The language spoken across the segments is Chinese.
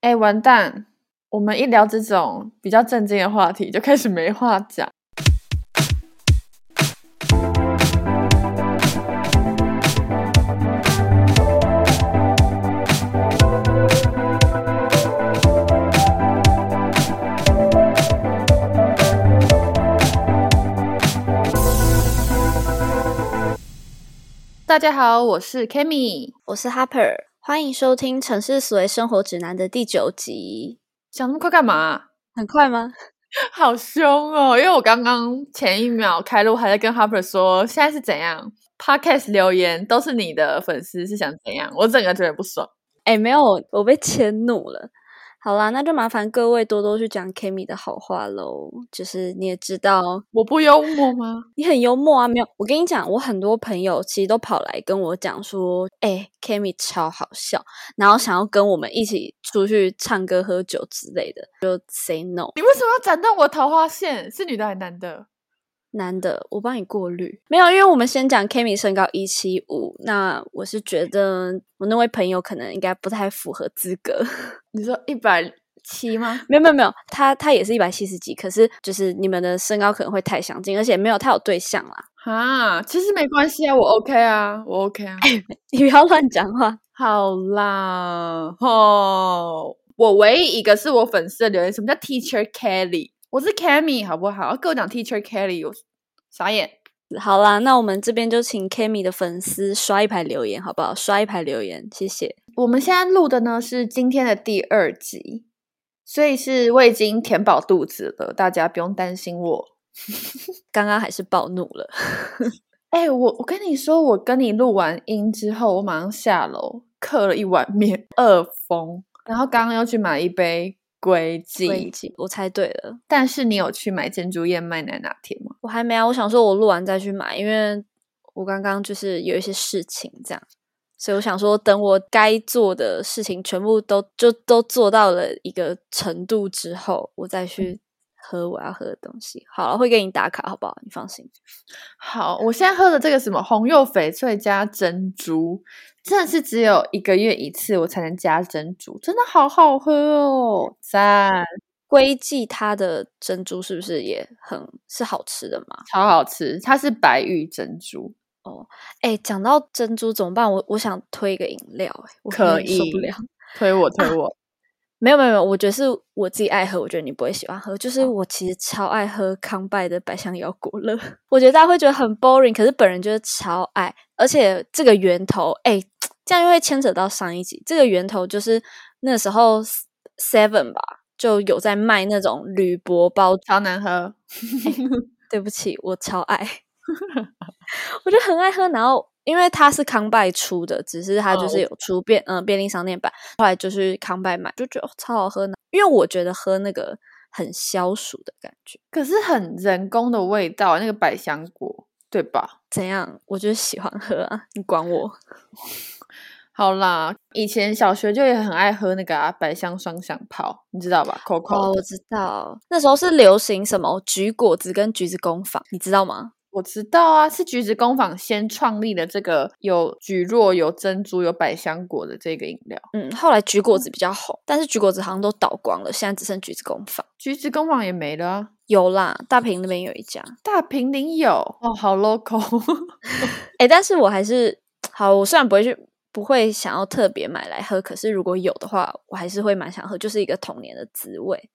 哎，完蛋！我们一聊这种比较正经的话题，就开始没话讲。大家好，我是 Kimi，我是 Harper，欢迎收听《城市思维生活指南》的第九集。想那么快干嘛？很快吗？好凶哦！因为我刚刚前一秒开录还在跟 Harper 说，现在是怎样？Podcast 留言都是你的粉丝是想怎样？我整个觉得不爽。哎，没有，我被迁怒了。好啦，那就麻烦各位多多去讲 Kimi 的好话喽。就是你也知道，我不幽默吗？你很幽默啊！没有，我跟你讲，我很多朋友其实都跑来跟我讲说，哎，Kimi 超好笑，然后想要跟我们一起出去唱歌、喝酒之类的，就 say no。你为什么要斩断我桃花线？是女的还是男的？男的，我帮你过滤。没有，因为我们先讲 Kimi 身高一七五，那我是觉得我那位朋友可能应该不太符合资格。你说一百七吗？没有没有没有，他他也是一百七十几，可是就是你们的身高可能会太相近，而且没有他有对象啦。啊，其实没关系啊，我 OK 啊，我 OK 啊。你不要乱讲话。好啦，哦，我唯一一个是我粉丝的留言，什么叫 Teacher Kelly？我是 Kami，好不好？跟我讲 Teacher Kelly，我傻眼。好啦，那我们这边就请 Kami 的粉丝刷一排留言，好不好？刷一排留言，谢谢。我们现在录的呢是今天的第二集，所以是我已经填饱肚子了，大家不用担心我。刚刚还是暴怒了。哎，我我跟你说，我跟你录完音之后，我马上下楼刻了一碗面，饿疯。然后刚刚又去买一杯。归记，我猜对了。但是你有去买珍珠燕麦奶拿铁吗？我还没啊，我想说我录完再去买，因为我刚刚就是有一些事情这样，所以我想说等我该做的事情全部都就都做到了一个程度之后，我再去喝我要喝的东西。好了，会给你打卡，好不好？你放心。好，我现在喝的这个什么红柚翡翠加珍珠。真的是只有一个月一次，我才能加珍珠，真的好好喝哦！赞，龟记它的珍珠是不是也很是好吃的嘛？超好吃，它是白玉珍珠哦。哎，讲到珍珠怎么办？我我想推一个饮料，哎，可以受不了，推我推我。没有没有没有，我觉得是我自己爱喝，我觉得你不会喜欢喝。就是我其实超爱喝康拜的百香摇果乐，我觉得大家会觉得很 boring，可是本人就是超爱。而且这个源头，哎，这样又会牵扯到上一集。这个源头就是那时候 Seven 吧，就有在卖那种铝箔包，超难喝。对不起，我超爱，我就很爱喝，然后。因为它是康拜出的，只是它就是有出便嗯便利商店版，后来就是康拜买，就觉得超好喝呢。因为我觉得喝那个很消暑的感觉，可是很人工的味道，那个百香果，对吧？怎样？我就喜欢喝啊，你管我？好啦，以前小学就也很爱喝那个啊百香双响炮，你知道吧？Coco，哦，我知道，那时候是流行什么橘果子跟橘子工坊，你知道吗？我知道啊，是橘子工坊先创立的这个有橘若、有珍珠、有百香果的这个饮料。嗯，后来橘果子比较红，但是橘果子好像都倒光了，现在只剩橘子工坊。橘子工坊也没了，有啦，大平那边有一家，大平林有哦，好 local。哎，但是我还是好，我虽然不会去，不会想要特别买来喝，可是如果有的话，我还是会蛮想喝，就是一个童年的滋味。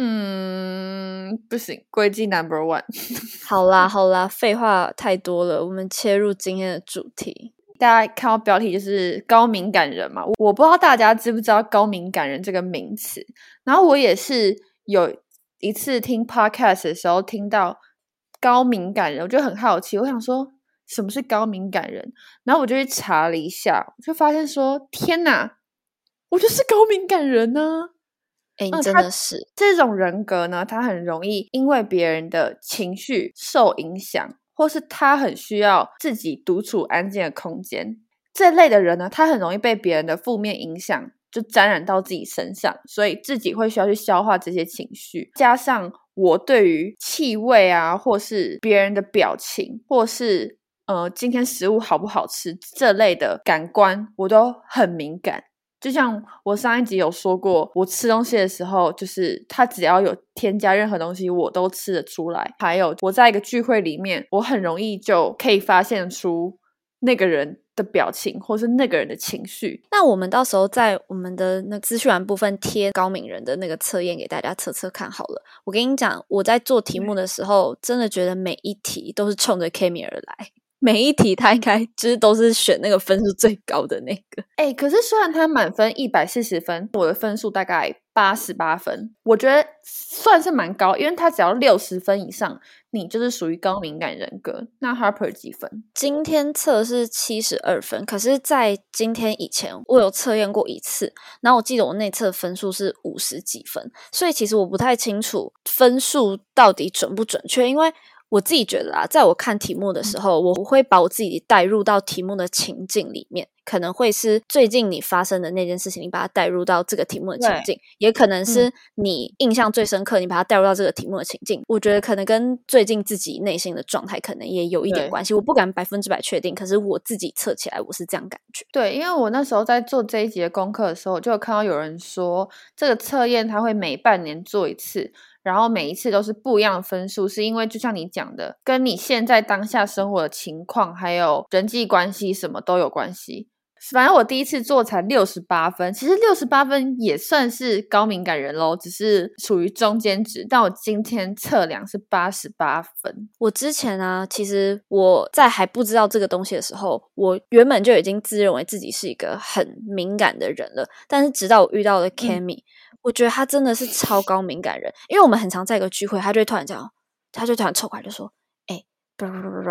嗯，不行，规矩 number one。好啦，好啦，废话太多了，我们切入今天的主题。大家看到标题就是高敏感人嘛？我不知道大家知不知道高敏感人这个名词。然后我也是有一次听 podcast 的时候听到高敏感人，我就很好奇，我想说什么是高敏感人？然后我就去查了一下，就发现说天哪，我就是高敏感人呢。哎，真的是这种人格呢，他很容易因为别人的情绪受影响，或是他很需要自己独处安静的空间。这类的人呢，他很容易被别人的负面影响就沾染到自己身上，所以自己会需要去消化这些情绪。加上我对于气味啊，或是别人的表情，或是呃今天食物好不好吃这类的感官，我都很敏感。就像我上一集有说过，我吃东西的时候，就是他只要有添加任何东西，我都吃得出来。还有我在一个聚会里面，我很容易就可以发现出那个人的表情，或是那个人的情绪。那我们到时候在我们的那资讯栏部分贴高敏人的那个测验给大家测测看好了。我跟你讲，我在做题目的时候，真的觉得每一题都是冲着 Kimi 而来。每一题他应该就是都是选那个分数最高的那个。哎，可是虽然他满分一百四十分，我的分数大概八十八分，我觉得算是蛮高，因为他只要六十分以上，你就是属于高敏感人格。那 Harper 几分？今天测是七十二分，可是，在今天以前我有测验过一次，然后我记得我那次分数是五十几分，所以其实我不太清楚分数到底准不准确，因为。我自己觉得啊，在我看题目的时候，我会把我自己带入到题目的情境里面，可能会是最近你发生的那件事情，你把它带入到这个题目的情境，也可能是你印象最深刻，你把它带入到这个题目的情境。我觉得可能跟最近自己内心的状态可能也有一点关系。我不敢百分之百确定，可是我自己测起来我是这样感觉。对，因为我那时候在做这一节功课的时候，就有看到有人说，这个测验它会每半年做一次。然后每一次都是不一样的分数，是因为就像你讲的，跟你现在当下生活的情况，还有人际关系什么都有关系。反正我第一次做才六十八分，其实六十八分也算是高敏感人喽，只是属于中间值。但我今天测量是八十八分。我之前啊，其实我在还不知道这个东西的时候，我原本就已经自认为自己是一个很敏感的人了。但是直到我遇到了 Cammy。我觉得他真的是超高敏感人，因为我们很常在一个聚会，他就会突然这样，他就突然凑过来就说：“哎，不不不不不。”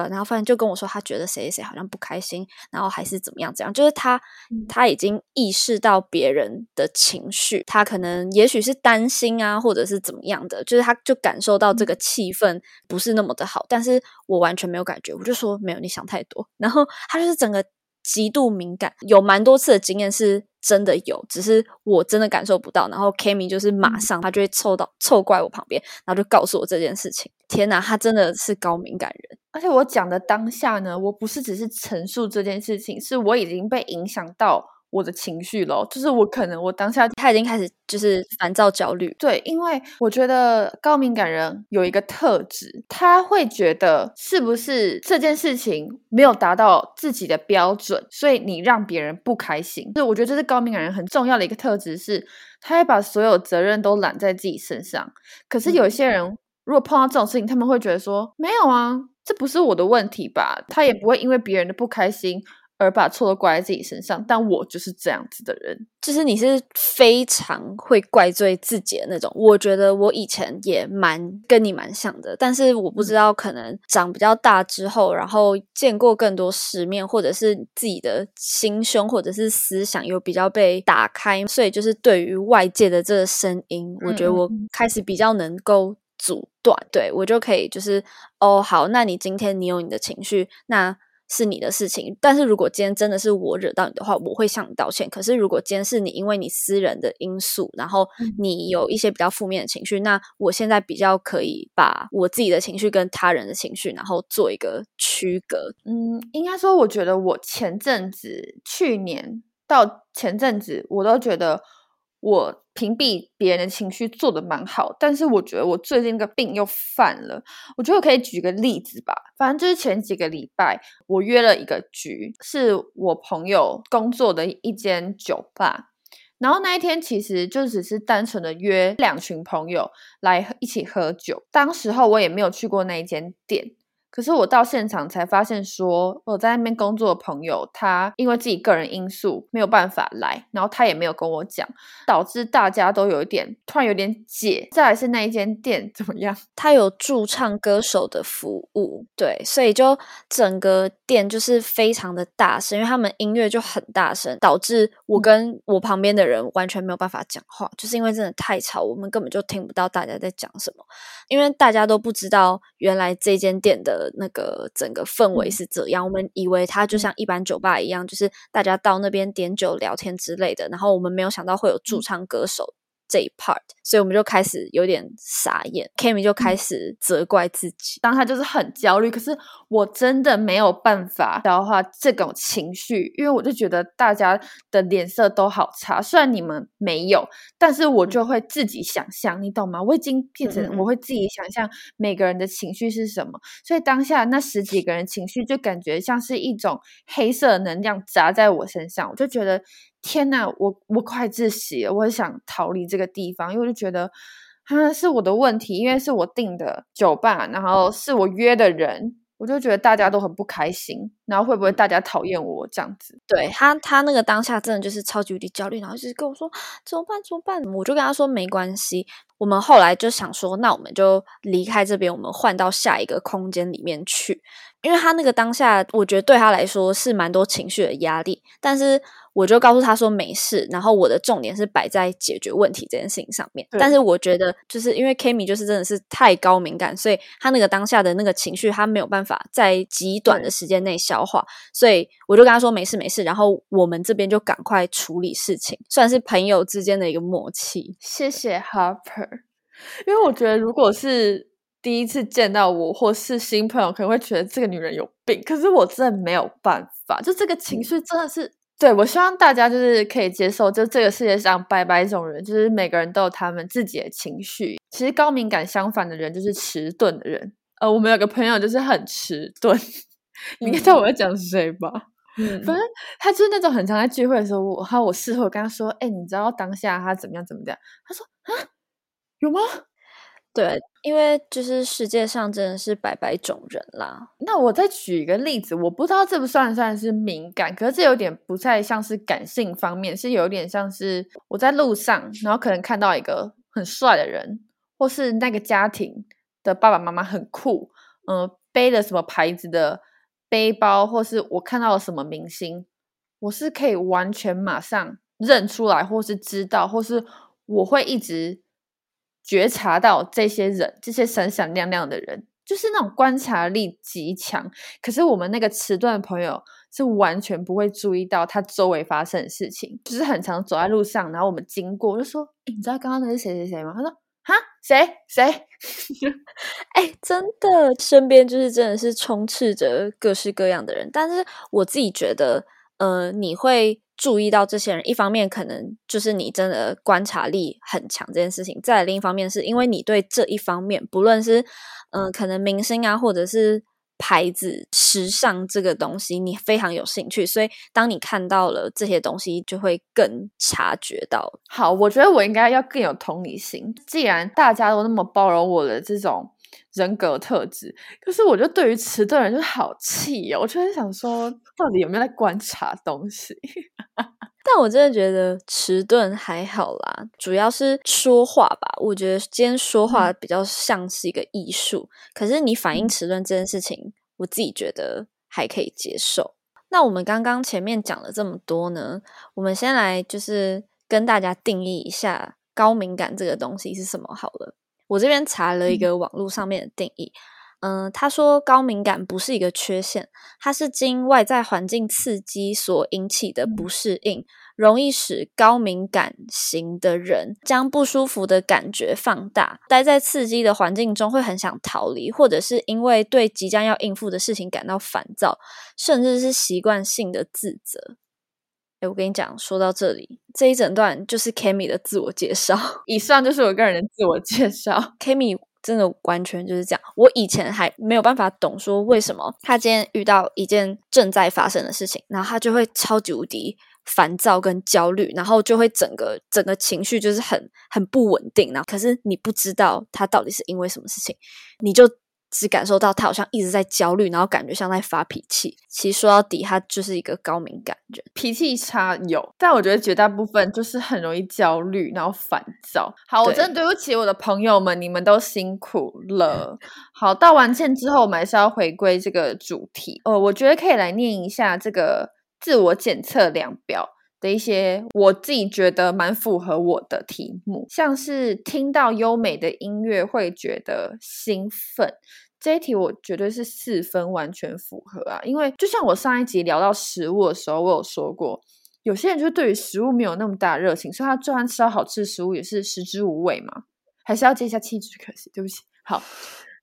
然后反正就跟我说，他觉得谁谁谁好像不开心，然后还是怎么样怎样，就是他他已经意识到别人的情绪，他可能也许是担心啊，或者是怎么样的，就是他就感受到这个气氛不是那么的好，但是我完全没有感觉，我就说没有，你想太多。然后他就是整个极度敏感，有蛮多次的经验是。真的有，只是我真的感受不到。然后 Kimi 就是马上他就会凑到凑过来我旁边，然后就告诉我这件事情。天哪，他真的是高敏感人。而且我讲的当下呢，我不是只是陈述这件事情，是我已经被影响到。我的情绪咯，就是我可能我当下他已经开始就是烦躁焦虑，对，因为我觉得高敏感人有一个特质，他会觉得是不是这件事情没有达到自己的标准，所以你让别人不开心。就我觉得这是高敏感人很重要的一个特质，是他会把所有责任都揽在自己身上。可是有些人如果碰到这种事情，他们会觉得说没有啊，这不是我的问题吧？他也不会因为别人的不开心。而把错都怪在自己身上，但我就是这样子的人，就是你是非常会怪罪自己的那种。我觉得我以前也蛮跟你蛮像的，但是我不知道可能长比较大之后，然后见过更多世面，或者是自己的心胸或者是思想有比较被打开，所以就是对于外界的这个声音，我觉得我开始比较能够阻断，对我就可以就是哦好，那你今天你有你的情绪，那。是你的事情，但是如果今天真的是我惹到你的话，我会向你道歉。可是如果今天是你因为你私人的因素，然后你有一些比较负面的情绪，那我现在比较可以把我自己的情绪跟他人的情绪，然后做一个区隔。嗯，应该说，我觉得我前阵子、去年到前阵子，我都觉得。我屏蔽别人的情绪做的蛮好，但是我觉得我最近那个病又犯了。我觉得我可以举个例子吧，反正就是前几个礼拜，我约了一个局，是我朋友工作的一间酒吧，然后那一天其实就只是单纯的约两群朋友来一起喝酒。当时候我也没有去过那一间店。可是我到现场才发现，说我在那边工作的朋友，他因为自己个人因素没有办法来，然后他也没有跟我讲，导致大家都有一点突然有点解。再来是那一间店怎么样？他有驻唱歌手的服务，对，所以就整个店就是非常的大声，因为他们音乐就很大声，导致我跟我旁边的人完全没有办法讲话，就是因为真的太吵，我们根本就听不到大家在讲什么，因为大家都不知道原来这间店的。那个整个氛围是这样，我们以为它就像一般酒吧一样，就是大家到那边点酒聊天之类的。然后我们没有想到会有驻唱歌手这一 part，所以我们就开始有点傻眼，Kimi 就开始责怪自己，当他就是很焦虑，可是我真的没有办法消化这种情绪，因为我就觉得大家的脸色都好差，虽然你们没有，但是我就会自己想象，你懂吗？我已经变成我会自己想象每个人的情绪是什么，所以当下那十几个人情绪就感觉像是一种黑色能量砸在我身上，我就觉得。天呐，我我快窒息了！我很想逃离这个地方，因为我就觉得，啊，是我的问题，因为是我订的酒吧，然后是我约的人，我就觉得大家都很不开心，然后会不会大家讨厌我这样子？对他，他那个当下真的就是超级无敌焦虑，然后就是跟我说怎么办？怎么办？我就跟他说没关系。我们后来就想说，那我们就离开这边，我们换到下一个空间里面去，因为他那个当下，我觉得对他来说是蛮多情绪的压力，但是。我就告诉他说没事，然后我的重点是摆在解决问题这件事情上面。但是我觉得，就是因为 Kimi 就是真的是太高敏感，所以他那个当下的那个情绪，他没有办法在极短的时间内消化。所以我就跟他说没事没事，然后我们这边就赶快处理事情，算是朋友之间的一个默契。谢谢 Harper，因为我觉得如果是第一次见到我或是新朋友，可能会觉得这个女人有病。可是我真的没有办法，就这个情绪真的是。对，我希望大家就是可以接受，就这个世界上百百种人，就是每个人都有他们自己的情绪。其实高敏感相反的人就是迟钝的人。呃，我们有个朋友就是很迟钝，你知道我在讲谁吧？嗯，反正他就是那种很常在聚会的时候，我还有我事后跟他说：“哎，你知道当下他怎么样怎么样？”他说：“啊，有吗？”对，因为就是世界上真的是百百种人啦。那我再举一个例子，我不知道这不算算是敏感，可是这有点不太像是感性方面，是有点像是我在路上，然后可能看到一个很帅的人，或是那个家庭的爸爸妈妈很酷，嗯，背了什么牌子的背包，或是我看到了什么明星，我是可以完全马上认出来，或是知道，或是我会一直。觉察到这些人，这些闪闪亮亮的人，就是那种观察力极强。可是我们那个迟钝的朋友是完全不会注意到他周围发生的事情，就是很常走在路上，然后我们经过，就说：“你知道刚刚那是谁谁谁吗？”他说：“哈，谁谁？” 哎，真的，身边就是真的是充斥着各式各样的人。但是我自己觉得，呃，你会。注意到这些人，一方面可能就是你真的观察力很强这件事情；再另一方面，是因为你对这一方面，不论是嗯，可能明星啊，或者是牌子、时尚这个东西，你非常有兴趣，所以当你看到了这些东西，就会更察觉到。好，我觉得我应该要更有同理心。既然大家都那么包容我的这种。人格特质，可是我觉得对于迟钝人就好气哦，我就在想说，到底有没有在观察东西？但我真的觉得迟钝还好啦，主要是说话吧。我觉得今天说话比较像是一个艺术，可是你反应迟钝这件事情，我自己觉得还可以接受。那我们刚刚前面讲了这么多呢，我们先来就是跟大家定义一下高敏感这个东西是什么好了。我这边查了一个网络上面的定义，嗯，他说高敏感不是一个缺陷，它是经外在环境刺激所引起的不适应，容易使高敏感型的人将不舒服的感觉放大，待在刺激的环境中会很想逃离，或者是因为对即将要应付的事情感到烦躁，甚至是习惯性的自责。哎，我跟你讲，说到这里，这一整段就是 Kimi 的自我介绍。以上就是我个人的自我介绍。Kimi 真的完全就是这样。我以前还没有办法懂，说为什么他今天遇到一件正在发生的事情，然后他就会超级无敌烦躁跟焦虑，然后就会整个整个情绪就是很很不稳定。然后，可是你不知道他到底是因为什么事情，你就。只感受到他好像一直在焦虑，然后感觉像在发脾气。其实说到底，他就是一个高敏感人，脾气差有，但我觉得绝大部分就是很容易焦虑，然后烦躁。好，我真的对不起我的朋友们，你们都辛苦了。好，道完歉之后，我们还是要回归这个主题。哦，我觉得可以来念一下这个自我检测量表的一些我自己觉得蛮符合我的题目，像是听到优美的音乐会觉得兴奋。这一题我绝对是四分，完全符合啊！因为就像我上一集聊到食物的时候，我有说过，有些人就对于食物没有那么大热情，所以他就算吃到好吃的食物，也是食之无味嘛。还是要接一下气质，可惜，对不起。好，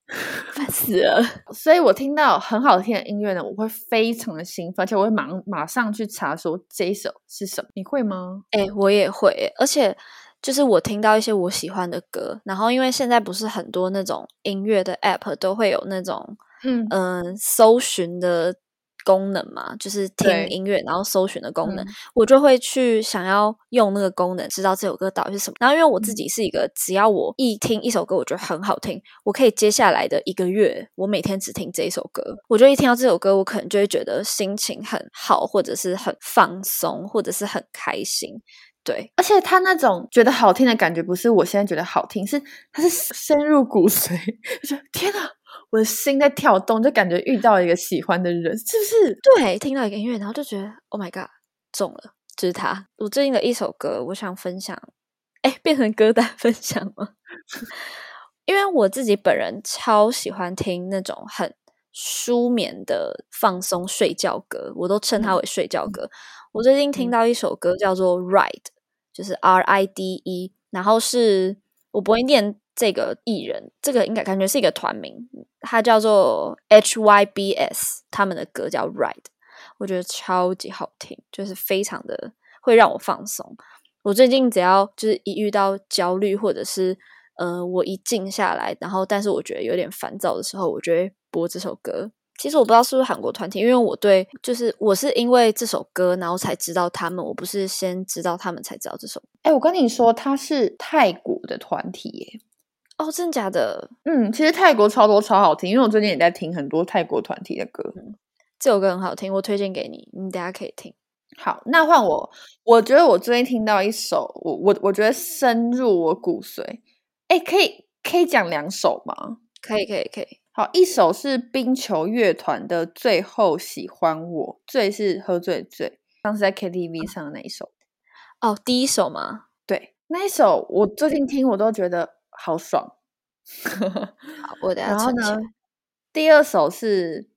烦死了。所以我听到很好听的音乐呢，我会非常的兴奋，而且我会马马上去查说这一首是什么。你会吗？哎，我也会，而且就是我听到一些我喜欢的歌，然后因为现在不是很多那种音乐的 app 都会有那种嗯嗯搜寻的。功能嘛，就是听音乐然后搜寻的功能，我就会去想要用那个功能，知道这首歌到底是什么。然后因为我自己是一个，只要我一听一首歌，我觉得很好听，我可以接下来的一个月，我每天只听这一首歌。我就一听到这首歌，我可能就会觉得心情很好，或者是很放松，或者是很开心。对，而且他那种觉得好听的感觉，不是我现在觉得好听，是他是深入骨髓，就天哪！我的心在跳动，就感觉遇到一个喜欢的人，是不是？对，听到一个音乐，然后就觉得 Oh my God，中了，就是他。我最近的一首歌，我想分享，哎，变成歌单分享吗？因为我自己本人超喜欢听那种很舒眠的放松睡觉歌，我都称它为睡觉歌。我最近听到一首歌叫做《Ride》，就是 R I D E，然后是我不会念。这个艺人，这个应该感觉是一个团名，他叫做 HYBS，他们的歌叫《Ride》，我觉得超级好听，就是非常的会让我放松。我最近只要就是一遇到焦虑，或者是呃，我一静下来，然后但是我觉得有点烦躁的时候，我就会播这首歌。其实我不知道是不是韩国团体，因为我对就是我是因为这首歌，然后才知道他们，我不是先知道他们才知道这首。哎，我跟你说，他是泰国的团体耶。哦，真的假的？嗯，其实泰国超多超好听，因为我最近也在听很多泰国团体的歌。这首歌很好听，我推荐给你，你等下可以听。好，那换我，我觉得我最近听到一首，我我我觉得深入我骨髓。哎，可以可以讲两首吗？可以可以可以。好，一首是冰球乐团的《最后喜欢我》，醉是喝醉醉，当时在 KTV 上的那一首。哦，第一首吗？对，那一首我最近听，我都觉得。好爽，好我等下。然后呢？第二首是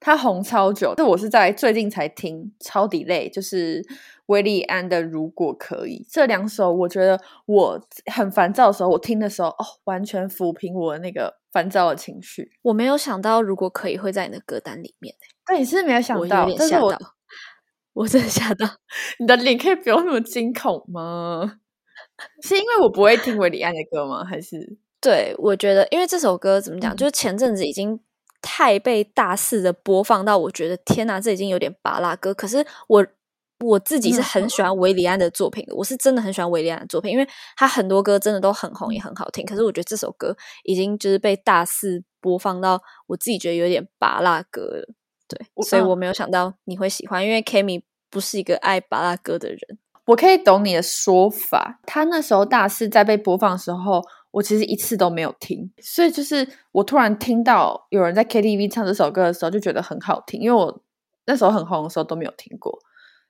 他红超久，这我是在最近才听，超底累，就是维利安的《如果可以》。这两首我觉得我很烦躁的时候，我听的时候，哦，完全抚平我那个烦躁的情绪。我没有想到《如果可以》会在你的歌单里面，对，你是没有想到，但是我 我真的吓到，你的脸可以不用那么惊恐吗？是因为我不会听韦礼安的歌吗？还是 对我觉得，因为这首歌怎么讲，就是前阵子已经太被大肆的播放到，我觉得天哪，这已经有点拔拉歌。可是我我自己是很喜欢韦礼安的作品的，我是真的很喜欢韦礼安的作品，因为他很多歌真的都很红，也很好听。可是我觉得这首歌已经就是被大肆播放到，我自己觉得有点拔拉歌了。对，所以我没有想到你会喜欢，因为 Kimi 不是一个爱拔拉歌的人。我可以懂你的说法。他那时候大四在被播放的时候，我其实一次都没有听，所以就是我突然听到有人在 KTV 唱这首歌的时候，就觉得很好听。因为我那时候很红的时候都没有听过。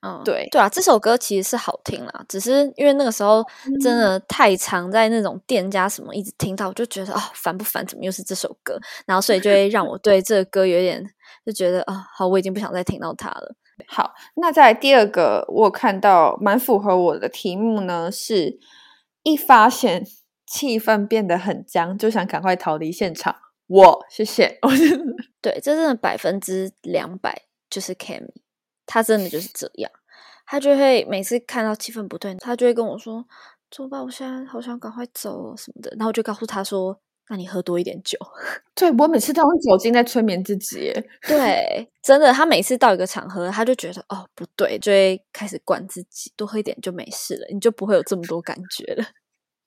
嗯，对对啊，这首歌其实是好听啦，只是因为那个时候真的太常在那种店家什么一直听到，我就觉得哦烦不烦？怎么又是这首歌？然后所以就会让我对这个歌有点就觉得啊，好，我已经不想再听到它了。好，那在第二个，我看到蛮符合我的题目呢，是一发现气氛变得很僵，就想赶快逃离现场。我谢谢，我对，这真的百分之两百就是 Cammy，他真的就是这样，他就会每次看到气氛不对，他就会跟我说：“怎么办？我现在好想赶快走什么的。”然后我就告诉他说。那你喝多一点酒，对我每次都用酒精在催眠自己。对，真的，他每次到一个场合，他就觉得哦不对，就会开始管自己，多喝一点就没事了，你就不会有这么多感觉了。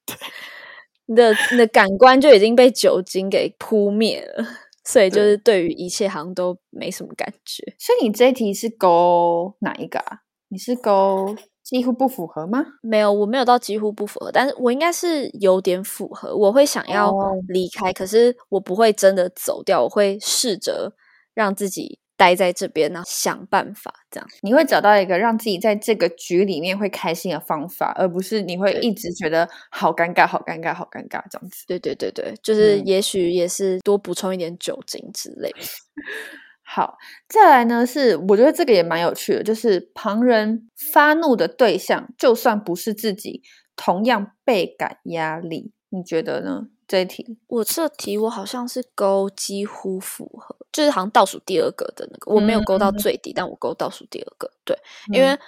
你的你的感官就已经被酒精给扑灭了，所以就是对于一切好像都没什么感觉。所以你这一题是勾哪一个啊？你是勾？几乎不符合吗？没有，我没有到几乎不符合，但是我应该是有点符合。我会想要离开，可是我不会真的走掉，我会试着让自己待在这边，然后想办法这样。你会找到一个让自己在这个局里面会开心的方法，而不是你会一直觉得好尴尬、好尴尬、好尴尬这样子。对对对对，就是也许也是多补充一点酒精之类。好，再来呢是我觉得这个也蛮有趣的，就是旁人发怒的对象，就算不是自己，同样倍感压力。你觉得呢？这一题，我这题我好像是勾几乎符合，就是好像倒数第二个的那个，我没有勾到最低，但我勾倒数第二个。对，因为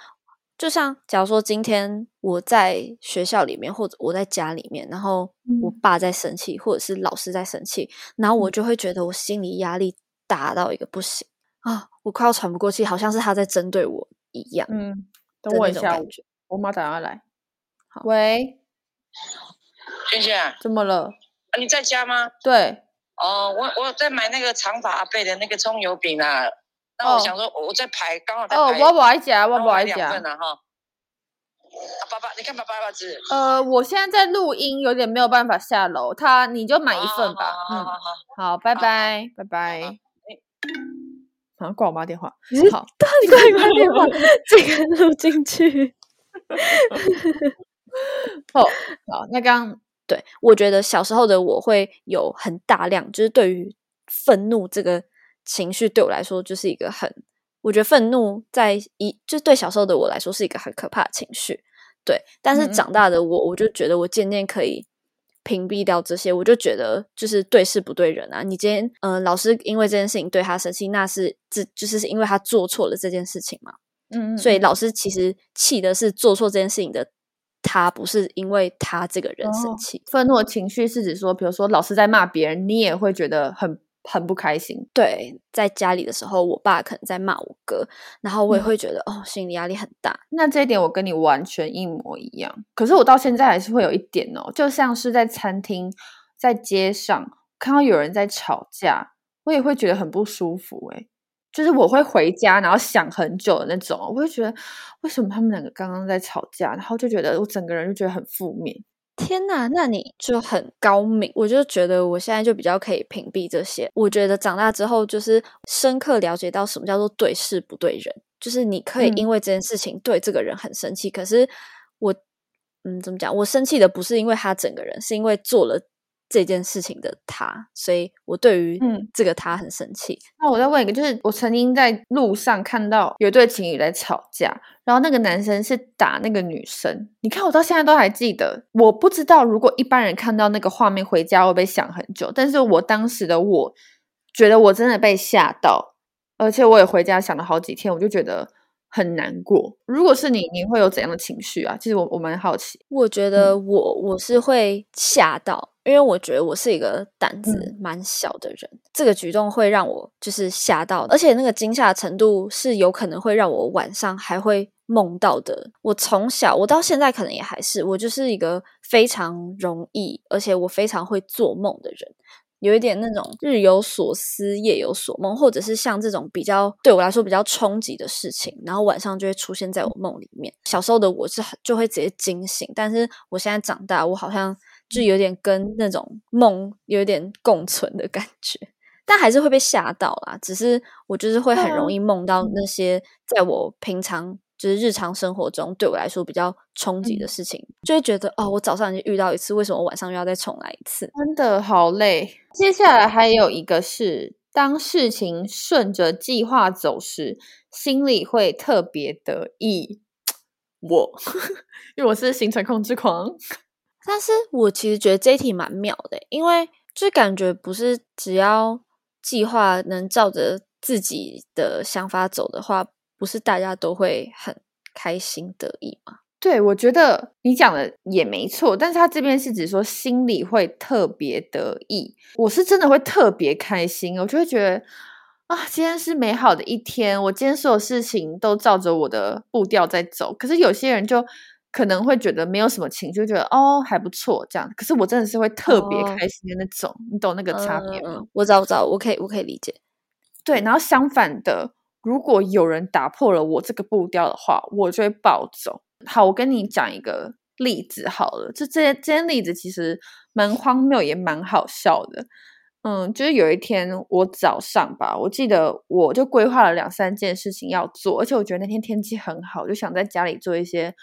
就像假如说今天我在学校里面，或者我在家里面，然后我爸在生气，或者是老师在生气，然后我就会觉得我心理压力。大到一个不行啊！我快要喘不过气，好像是他在针对我一样。嗯，等我一下，我妈打电话来。好，喂，萱萱，怎么了？啊，你在家吗？对。哦，我我在买那个长发阿贝的那个葱油饼啊。那我想说，我在排，刚好在排。哦，我不爱夹，我不爱吃。两份了哈。爸爸，你看爸爸爸吃。呃，我现在在录音，有点没有办法下楼。他，你就买一份吧。嗯，好，好，拜拜，拜拜。好像挂我妈电话。好，你挂你妈电话，这个录进去。哦，好，那刚对我觉得小时候的我会有很大量，就是对于愤怒这个情绪，对我来说就是一个很，我觉得愤怒在一，就是对小时候的我来说是一个很可怕的情绪。对，但是长大的我，我就觉得我渐渐可以。屏蔽掉这些，我就觉得就是对事不对人啊！你今天，嗯，老师因为这件事情对他生气，那是这就是因为他做错了这件事情嘛？嗯，所以老师其实气的是做错这件事情的他，不是因为他这个人生气。愤怒的情绪是指说，比如说老师在骂别人，你也会觉得很。很不开心。对，在家里的时候，我爸可能在骂我哥，然后我也会觉得哦，心理压力很大。那这一点我跟你完全一模一样。可是我到现在还是会有一点哦，就像是在餐厅、在街上看到有人在吵架，我也会觉得很不舒服。诶就是我会回家，然后想很久的那种。我会觉得为什么他们两个刚刚在吵架，然后就觉得我整个人就觉得很负面。天呐，那你就很高明。我就觉得我现在就比较可以屏蔽这些。我觉得长大之后，就是深刻了解到什么叫做对事不对人。就是你可以因为这件事情对这个人很生气，可是我，嗯，怎么讲？我生气的不是因为他整个人，是因为做了。这件事情的他，所以我对于嗯这个他很生气。那我再问一个，就是我曾经在路上看到有对情侣在吵架，然后那个男生是打那个女生。你看我到现在都还记得。我不知道如果一般人看到那个画面回家会不会想很久，但是我当时的我觉得我真的被吓到，而且我也回家想了好几天，我就觉得。很难过。如果是你，你会有怎样的情绪啊？其实我我蛮好奇。我觉得我我是会吓到，因为我觉得我是一个胆子蛮小的人。这个举动会让我就是吓到，而且那个惊吓程度是有可能会让我晚上还会梦到的。我从小我到现在可能也还是，我就是一个非常容易，而且我非常会做梦的人。有一点那种日有所思夜有所梦，或者是像这种比较对我来说比较冲击的事情，然后晚上就会出现在我梦里面。小时候的我是就会直接惊醒，但是我现在长大，我好像就有点跟那种梦有点共存的感觉，但还是会被吓到啦。只是我就是会很容易梦到那些在我平常。就是日常生活中对我来说比较冲击的事情，就会觉得哦，我早上已经遇到一次，为什么晚上又要再重来一次？真的好累。接下来还有一个是，当事情顺着计划走时，心里会特别得意。我，因为我是行程控制狂，但是我其实觉得这一题蛮妙的，因为就感觉不是只要计划能照着自己的想法走的话。不是大家都会很开心得意吗？对，我觉得你讲的也没错，但是他这边是指说心里会特别得意，我是真的会特别开心，我就会觉得啊，今天是美好的一天，我今天所有事情都照着我的步调在走。可是有些人就可能会觉得没有什么情绪，觉得哦还不错这样。可是我真的是会特别开心的那种，你懂那个差别吗？我知道，我知道，我可以，我可以理解。对，然后相反的。如果有人打破了我这个步调的话，我就会暴走。好，我跟你讲一个例子好了，这这这些例子其实蛮荒谬，也蛮好笑的。嗯，就是有一天我早上吧，我记得我就规划了两三件事情要做，而且我觉得那天天气很好，就想在家里做一些，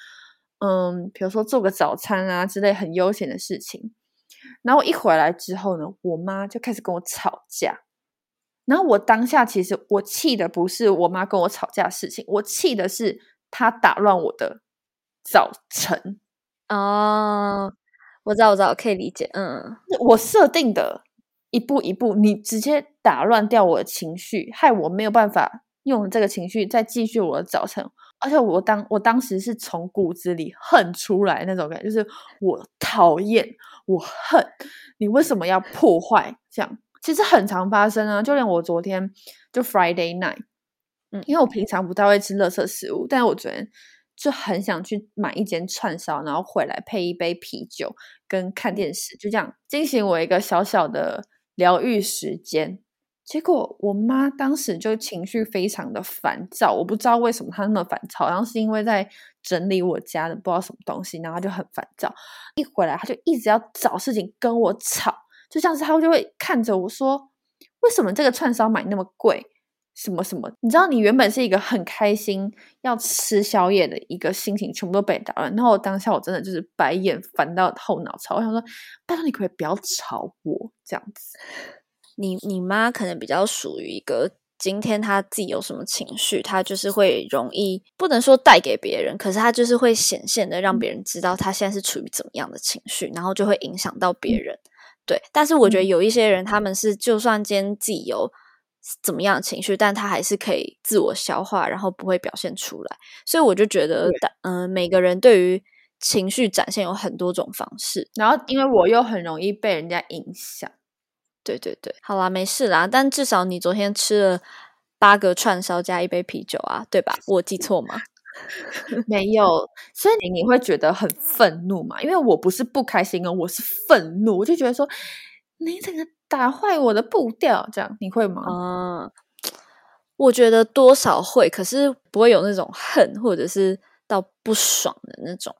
嗯，比如说做个早餐啊之类很悠闲的事情。然后一回来之后呢，我妈就开始跟我吵架。然后我当下其实我气的不是我妈跟我吵架的事情，我气的是她打乱我的早晨。哦，我知道，我知道，可以理解。嗯，我设定的一步一步，你直接打乱掉我的情绪，害我没有办法用这个情绪再继续我的早晨。而且我当我当时是从骨子里恨出来那种感觉，就是我讨厌，我恨你为什么要破坏这样？其实很常发生啊，就连我昨天就 Friday night，嗯，因为我平常不太会吃垃圾食物，但是我昨天就很想去买一间串烧，然后回来配一杯啤酒跟看电视，就这样进行我一个小小的疗愈时间。结果我妈当时就情绪非常的烦躁，我不知道为什么她那么烦躁，好像是因为在整理我家的不知道什么东西，然后就很烦躁。一回来，她就一直要找事情跟我吵，就像是他就会看着我说：“为什么这个串烧买那么贵？什么什么？你知道，你原本是一个很开心要吃宵夜的一个心情，全部都被打乱。然后我当下我真的就是白眼翻到后脑勺，我想说：拜托你可不可以不要吵我这样子？” 你你妈可能比较属于一个，今天她自己有什么情绪，她就是会容易不能说带给别人，可是她就是会显现的让别人知道她现在是处于怎么样的情绪，然后就会影响到别人。对，但是我觉得有一些人，他们是就算今天自己有怎么样的情绪，但他还是可以自我消化，然后不会表现出来。所以我就觉得，嗯，每个人对于情绪展现有很多种方式，然后因为我又很容易被人家影响。对对对，好啦，没事啦。但至少你昨天吃了八个串烧加一杯啤酒啊，对吧？我记错吗？没有，所以你会觉得很愤怒嘛？因为我不是不开心哦，我是愤怒，我就觉得说你这个打坏我的步调，这样你会吗？嗯，我觉得多少会，可是不会有那种恨或者是到不爽的那种。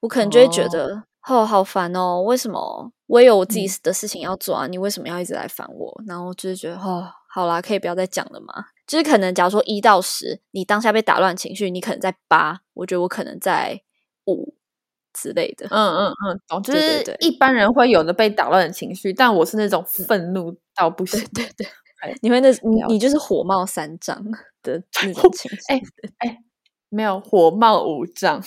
我可能就会觉得哦，好烦哦，为什么？我有我自己的事情要做啊，你为什么要一直来烦我？然后就是觉得哦，好啦，可以不要再讲了吗？就是可能假如说一到十，你当下被打乱情绪，你可能在八，我觉得我可能在五之类的。嗯嗯嗯，懂，就是一般人会有的被打乱的情绪，但我是那种愤怒到不行。对对，你会那你你就是火冒三丈的 那种情绪。哎哎。没有火冒五丈，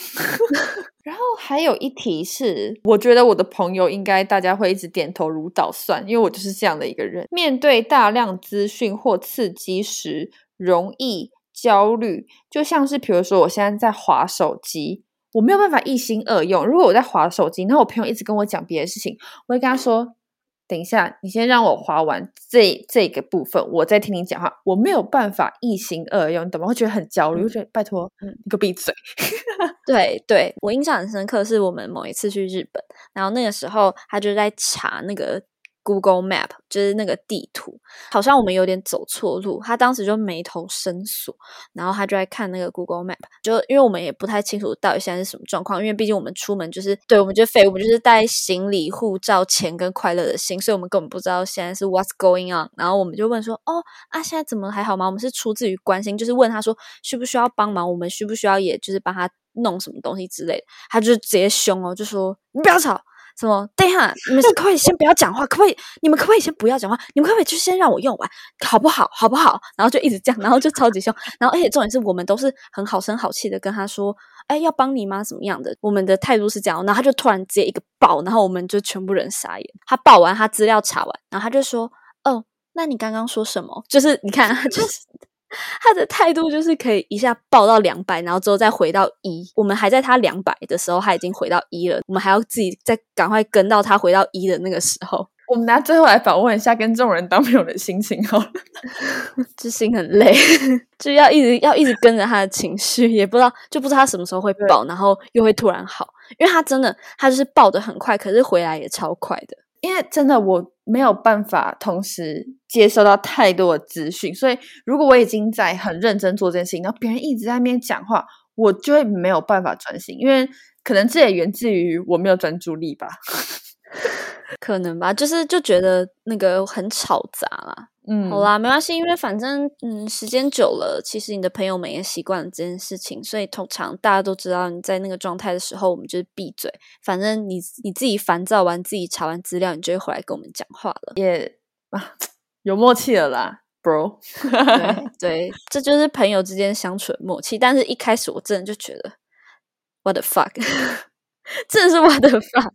然后还有一题是，我觉得我的朋友应该大家会一直点头如捣蒜，因为我就是这样的一个人。面对大量资讯或刺激时，容易焦虑，就像是比如说我现在在划手机，我没有办法一心二用。如果我在划手机，那我朋友一直跟我讲别的事情，我会跟他说。等一下，你先让我划完这这个部分，我再听你讲话。我没有办法一心二用，你懂吗？会觉得很焦虑，我觉得拜托，你给我闭嘴。对对，我印象很深刻，是我们某一次去日本，然后那个时候他就在查那个。Google Map 就是那个地图，好像我们有点走错路。他当时就眉头深锁，然后他就在看那个 Google Map，就因为我们也不太清楚到底现在是什么状况，因为毕竟我们出门就是对我们就废，我们就是带行李、护照、钱跟快乐的心，所以我们根本不知道现在是 What's going on。然后我们就问说：“哦啊，现在怎么还好吗？”我们是出自于关心，就是问他说需不需要帮忙，我们需不需要也就是帮他弄什么东西之类的。他就直接凶哦，就说：“你不要吵。”什么？等一下，你们可不可以先不要讲话？可不可以？你们可不可以先不要讲话？你们可不可以就先让我用完，好不好？好不好？然后就一直这样，然后就超级凶。然后而且重点是我们都是很好声好气的跟他说：“哎，要帮你吗？怎么样的？”我们的态度是这样。然后他就突然直接一个爆，然后我们就全部人傻眼。他爆完，他资料查完，然后他就说：“哦，那你刚刚说什么？就是你看，就是。” 他的态度就是可以一下爆到两百，然后之后再回到一。我们还在他两百的时候，他已经回到一了。我们还要自己再赶快跟到他回到一的那个时候。我们拿最后来访问一下跟这种人当朋友的心情好了，就心很累，就要一直要一直跟着他的情绪，也不知道就不知道他什么时候会爆，然后又会突然好，因为他真的他就是爆的很快，可是回来也超快的。因为真的我没有办法同时接收到太多的资讯，所以如果我已经在很认真做这件事情，然后别人一直在那边讲话，我就会没有办法专心。因为可能这也源自于我没有专注力吧。可能吧，就是就觉得那个很吵杂啦。嗯，好啦，没关系，因为反正嗯，时间久了，其实你的朋友们也习惯了这件事情，所以通常大家都知道你在那个状态的时候，我们就是闭嘴。反正你你自己烦躁完，自己查完资料，你就会回来跟我们讲话了。也啊，有默契了啦。bro。对对，这就是朋友之间相处的默契。但是一开始我真的就觉得，what the fuck，真的是 what the fuck，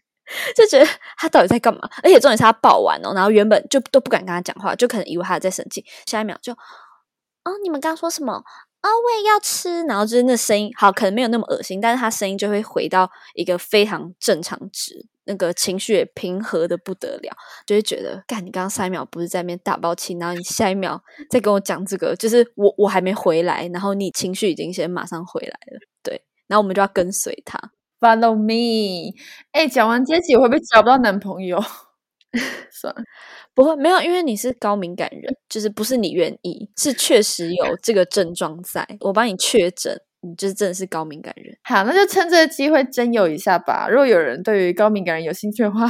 就觉得他到底在干嘛？而且重点是他爆完哦，然后原本就都不敢跟他讲话，就可能以为他在生气，下一秒就，哦，你们刚刚说什么？哦，我也要吃。然后就是那声音，好，可能没有那么恶心，但是他声音就会回到一个非常正常值。那个情绪也平和的不得了，就会觉得，干，你刚刚三秒不是在那边大爆气，然后你下一秒再跟我讲这个，就是我我还没回来，然后你情绪已经先马上回来了，对，然后我们就要跟随他，Follow me。哎，讲完这集会不会找不到男朋友？算了，不会，没有，因为你是高敏感人，就是不是你愿意，是确实有这个症状在，我帮你确诊。你就是真的是高敏感人，好，那就趁这个机会征友一下吧。如果有人对于高敏感人有兴趣的话，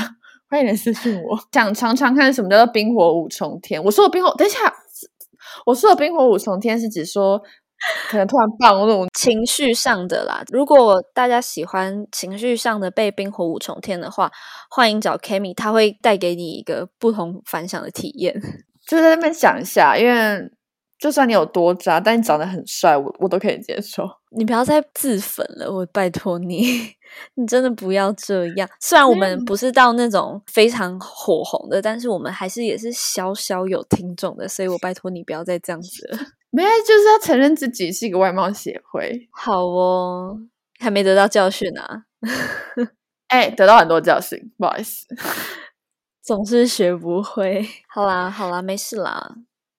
欢迎来私信我。想尝尝看什么叫做冰火五重天。我说的冰火，等一下，我说的冰火五重天是指说 可能突然暴怒，情绪上的啦。如果大家喜欢情绪上的被冰火五重天的话，欢迎找 Kami，他会带给你一个不同凡响的体验。就在那边想一下，因为。就算你有多渣，但你长得很帅，我我都可以接受。你不要再自焚了，我拜托你，你真的不要这样。虽然我们不是到那种非常火红的，但是我们还是也是小小有听众的，所以我拜托你不要再这样子了。没，就是要承认自己是一个外貌协会。好哦，还没得到教训啊？哎，得到很多教训，不好意思，总是学不会。好啦，好啦，没事啦。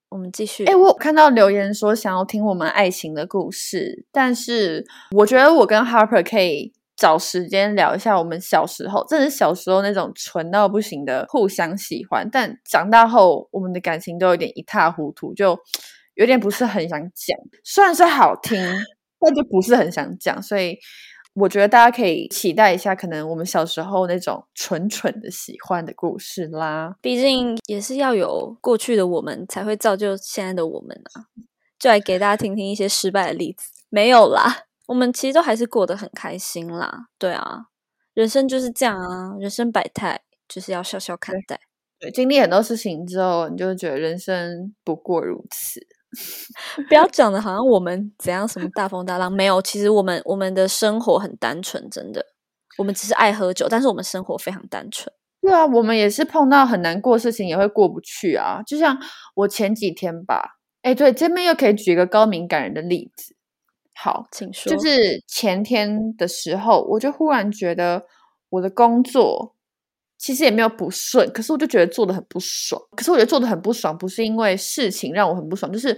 我们继续。哎，我看到留言说想要听我们爱情的故事，但是我觉得我跟 Harper 可以找时间聊一下我们小时候，真的是小时候那种纯到不行的互相喜欢，但长大后我们的感情都有点一塌糊涂，就有点不是很想讲。虽然是好听，但就不是很想讲，所以。我觉得大家可以期待一下，可能我们小时候那种蠢蠢的喜欢的故事啦。毕竟也是要有过去的我们，才会造就现在的我们啊。就来给大家听听一些失败的例子。没有啦，我们其实都还是过得很开心啦。对啊，人生就是这样啊，人生百态，就是要笑笑看待。对，经历很多事情之后，你就觉得人生不过如此。不要讲的好像我们怎样什么大风大浪没有，其实我们我们的生活很单纯，真的，我们只是爱喝酒，但是我们生活非常单纯。对啊，我们也是碰到很难过的事情也会过不去啊。就像我前几天吧，哎，对，这边又可以举一个高敏感人的例子。好，请说。就是前天的时候，我就忽然觉得我的工作。其实也没有不顺，可是我就觉得做的很不爽。可是我觉得做的很不爽，不是因为事情让我很不爽，就是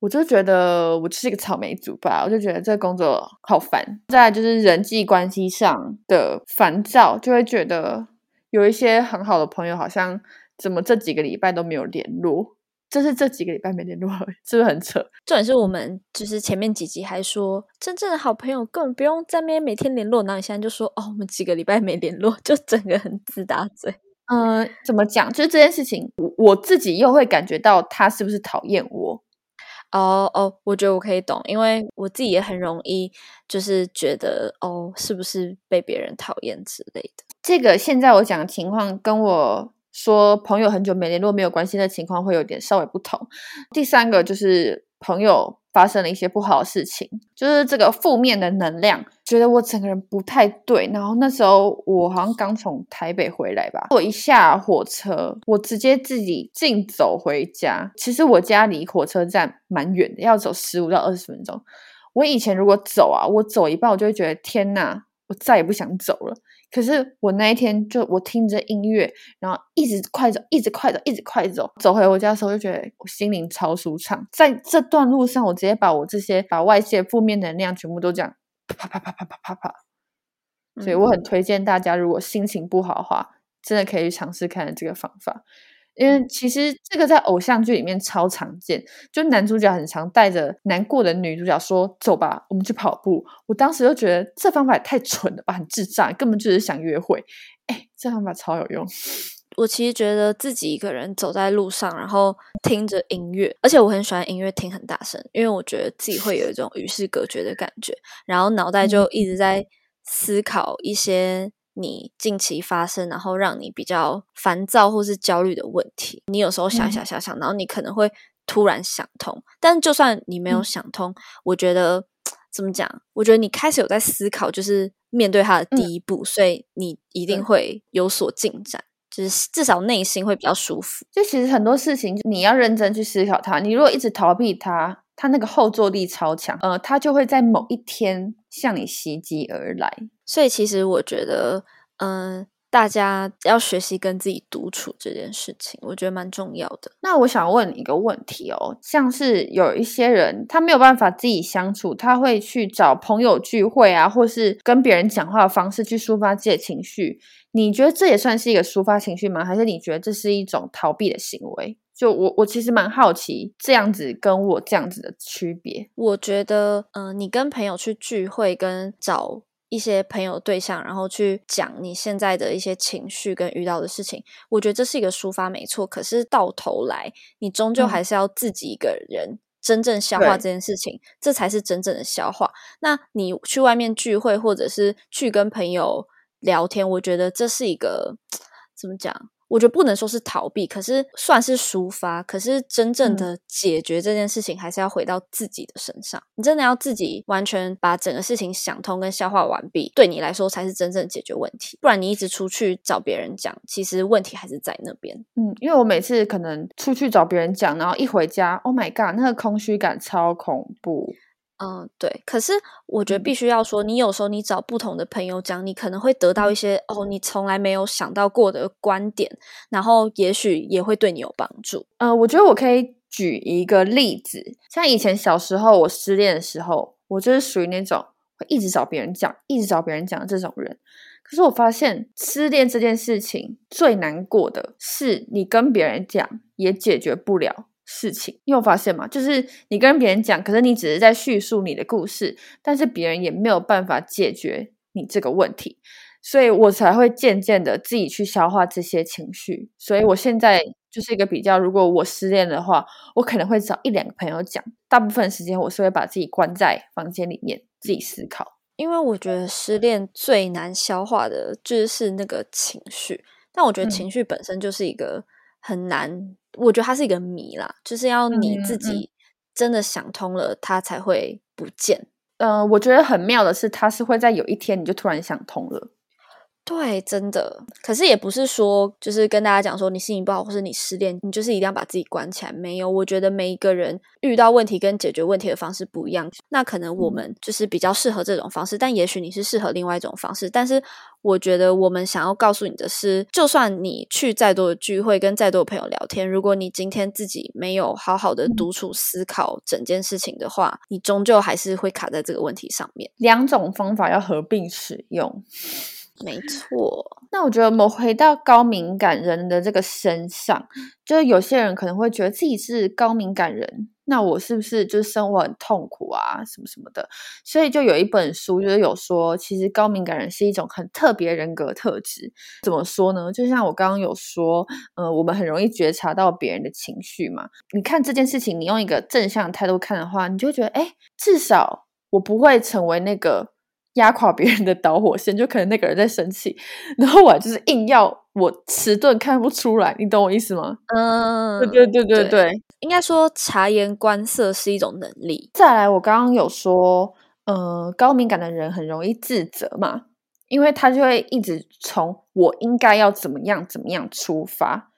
我就觉得我就是一个草莓族吧。我就觉得这个工作好烦。再就是人际关系上的烦躁，就会觉得有一些很好的朋友，好像怎么这几个礼拜都没有联络。就是这几个礼拜没联络，是不是很扯？重点是我们就是前面几集还说，真正的好朋友根本不用在那边每天联络，然后你现在就说哦，我们几个礼拜没联络，就整个很自打嘴。嗯，怎么讲？就是这件事情，我我自己又会感觉到他是不是讨厌我？哦哦，我觉得我可以懂，因为我自己也很容易就是觉得哦，是不是被别人讨厌之类的。这个现在我讲的情况跟我。说朋友很久没联络没有关系的情况会有点稍微不同。第三个就是朋友发生了一些不好的事情，就是这个负面的能量，觉得我整个人不太对。然后那时候我好像刚从台北回来吧，我一下火车，我直接自己竞走回家。其实我家离火车站蛮远的，要走十五到二十分钟。我以前如果走啊，我走一半我就会觉得天呐，我再也不想走了。可是我那一天就我听着音乐，然后一直快走，一直快走，一直快走。走回我家的时候，就觉得我心灵超舒畅。在这段路上，我直接把我这些把外界负面能量全部都这样啪啪啪啪啪啪啪。所以我很推荐大家，如果心情不好的话，真的可以尝试看这个方法。因为其实这个在偶像剧里面超常见，就男主角很常带着难过的女主角说：“走吧，我们去跑步。”我当时就觉得这方法也太蠢了吧，很智障，根本就是想约会。哎，这方法超有用。我其实觉得自己一个人走在路上，然后听着音乐，而且我很喜欢音乐听很大声，因为我觉得自己会有一种与世隔绝的感觉，然后脑袋就一直在思考一些。你近期发生，然后让你比较烦躁或是焦虑的问题，你有时候想想想想，然后你可能会突然想通。但就算你没有嗯想通，我觉得怎么讲？我觉得你开始有在思考，就是面对它的嗯第一步，所以你一定会有所进展，就是至少内心会比较舒服。就其实很多事情你要认真去思考它，你如果一直逃避它，它那个后坐力超强，呃，它就会在某一天向你袭击而来。所以其实我觉得，嗯、大家要学习跟自己独处这件事情，我觉得蛮重要的。那我想问你一个问题哦，像是有一些人他没有办法自己相处，他会去找朋友聚会啊，或是跟别人讲话的方式去抒发自己的情绪。你觉得这也算是一个抒发情绪吗？还是你觉得这是一种逃避的行为？就我我其实蛮好奇这样子跟我这样子的区别。我觉得，嗯、你跟朋友去聚会，跟找一些朋友对象，然后去讲你现在的一些情绪跟遇到的事情，我觉得这是一个抒发，没错。可是到头来，你终究嗯还是要自己一个人。真正消化这件事情，这才是真正的消化。那你去外面聚会，或者是去跟朋友聊天，我觉得这是一个怎么讲？我觉得不能说是逃避，可是算是抒发。可是真正嗯的解决这件事情，还是要回到自己的身上。你真的要自己完全把整个事情想通跟消化完毕，对你来说才是真正解决问题。不然你一直出去找别人讲，其实问题还是在那边。嗯，因为我每次可能出去找别人讲，然后一回家，Oh my god，那个空虚感超恐怖。嗯，对。可是我觉得嗯必须要说，你有时候你找不同的朋友讲，你可能会得到一些哦，你从来没有想到过的观点，然后也许也会对你有帮助。呃，我觉得我可以举一个例子，像以前小时候我失恋的时候，我就是属于那种会一直找别人讲，一直找别人讲的这种人。可是我发现失恋这件事情最难过的是，你跟别人讲也解决不了事情。你有发现吗？就是你跟别人讲，可是你只是在叙述你的故事，但是别人也没有办法解决你这个问题。所以我才会渐渐的自己去消化这些情绪。所以我现在就是一个比较，如果我失恋的话，我可能会找一两个朋友讲，大部分时间我是会把自己关在房间里面自己思考。因为我觉得失恋最难消化的就是那个情绪，但我觉得嗯情绪本身就是一个很难，我觉得它是一个谜啦，就是要你自己真的想通了，它才会不见。呃，我觉得很妙的是，它是会在有一天你就突然想通了。对，真的。可是也不是说，就是跟大家讲说，你心情不好，或是你失恋，你就是一定要把自己关起来。没有，我觉得每一个人遇到问题跟解决问题的方式不一样。那可能我嗯们就是比较适合这种方式，但也许你是适合另外一种方式。但是我觉得我们想要告诉你的是，就算你去再多的聚会，跟再多的朋友聊天，如果你今天自己没有好好的嗯独处思考整件事情的话，你终究还是会卡在这个问题上面。两种方法要合并使用。没错。那我觉得我们回到高敏感人的这个身上，就是有些人可能会觉得自己是高敏感人，那我是不是就是生活很痛苦啊，什么什么的？所以就有一本书就是有说，其实高敏感人是一种很特别人格特质。怎么说呢？就像我刚刚有说，呃，我们很容易觉察到别人的情绪嘛。你看这件事情，你用一个正向态度看的话，你就觉得，哎，至少我不会成为那个。压垮别人的导火线，就可能那个人在生气，然后我就是硬要我迟钝看不出来，你懂我意思吗？嗯，对对对对对对。应该说察言观色是一种能力。再来，我刚刚有说，呃，高敏感的人很容易自责嘛，因为他就会一直从我应该要怎么样怎么样出发。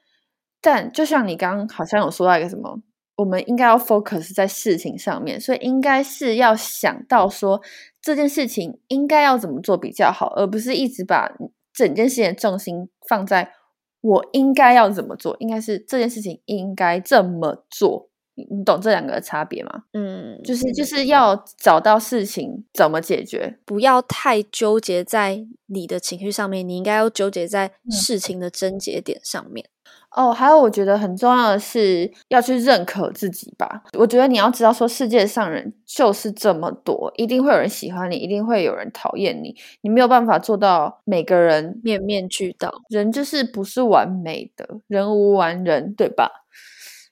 但就像你刚刚好像有说到一个什么，我们应该要 focus 在事情上面，所以应该是要想到说这件事情应该要怎么做比较好，而不是一直把整件事情的重心放在我应该要怎么做，应该是这件事情应该这么做。你你懂这两个的差别吗？嗯，就是就是要找到事情怎么解决。不要太纠结在你的情绪上面，你应该要纠结在嗯事情的症结点上面。哦，还有我觉得很重要的是要去认可自己吧。我觉得你要知道说，世界上人就是这么多，一定会有人喜欢你，一定会有人讨厌你。你没有办法做到每个人面面俱到。人就是不是完美的，人无完人，对吧？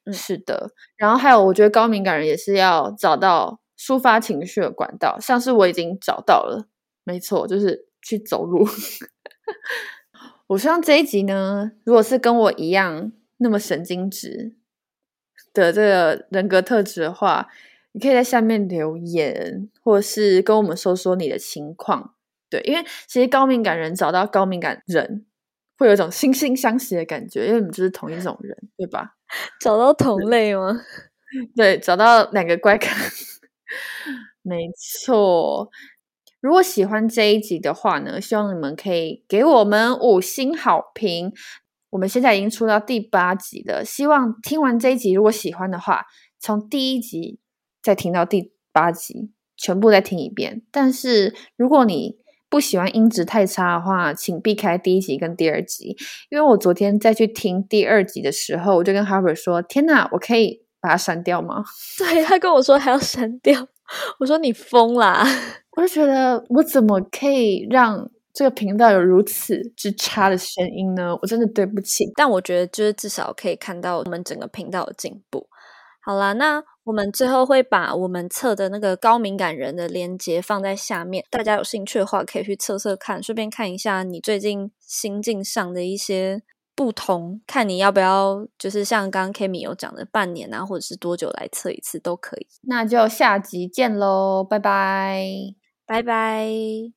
嗯是的。然后还有，我觉得高敏感人也是要找到抒发情绪的管道，像是我已经找到了，没错，就是去走路。我希望这一集呢，如果是跟我一样那么神经质，的这个人格特质的话，你可以在下面留言，或者是跟我们说说你的情况。对，因为其实高敏感人找到高敏感人，会有一种惺惺相惜的感觉，因为你们就是同一种人，对吧？找到同 类吗？对，找到两个怪咖，没错。如果喜欢这一集的话呢，希望你们可以给我们五星好评。我们现在已经出到第八集了，希望听完这一集，如果喜欢的话，从第一集再听到第八集，全部再听一遍。但是如果你不喜欢音质太差的话，请避开第一集跟第二集，因为我昨天再去听第二集的时候，我就跟 Harper 说：“天哪，我可以把它删掉吗？” 对他跟我说还要删掉，我说你疯啦！我就觉得我怎么可以让这个频道有如此之差的声音呢？我真的对不起。但我觉得就是至少可以看到我们整个频道的进步。好啦，那我们最后会把我们测的那个高敏感人的链接放在下面，大家有兴趣的话可以去测测看，顺便看一下你最近心境上的一些不同，看你要不要就是像刚刚 Kimi 有讲的半年啊，或者是多久来测一次都可以。那就下集见喽，拜拜。拜拜。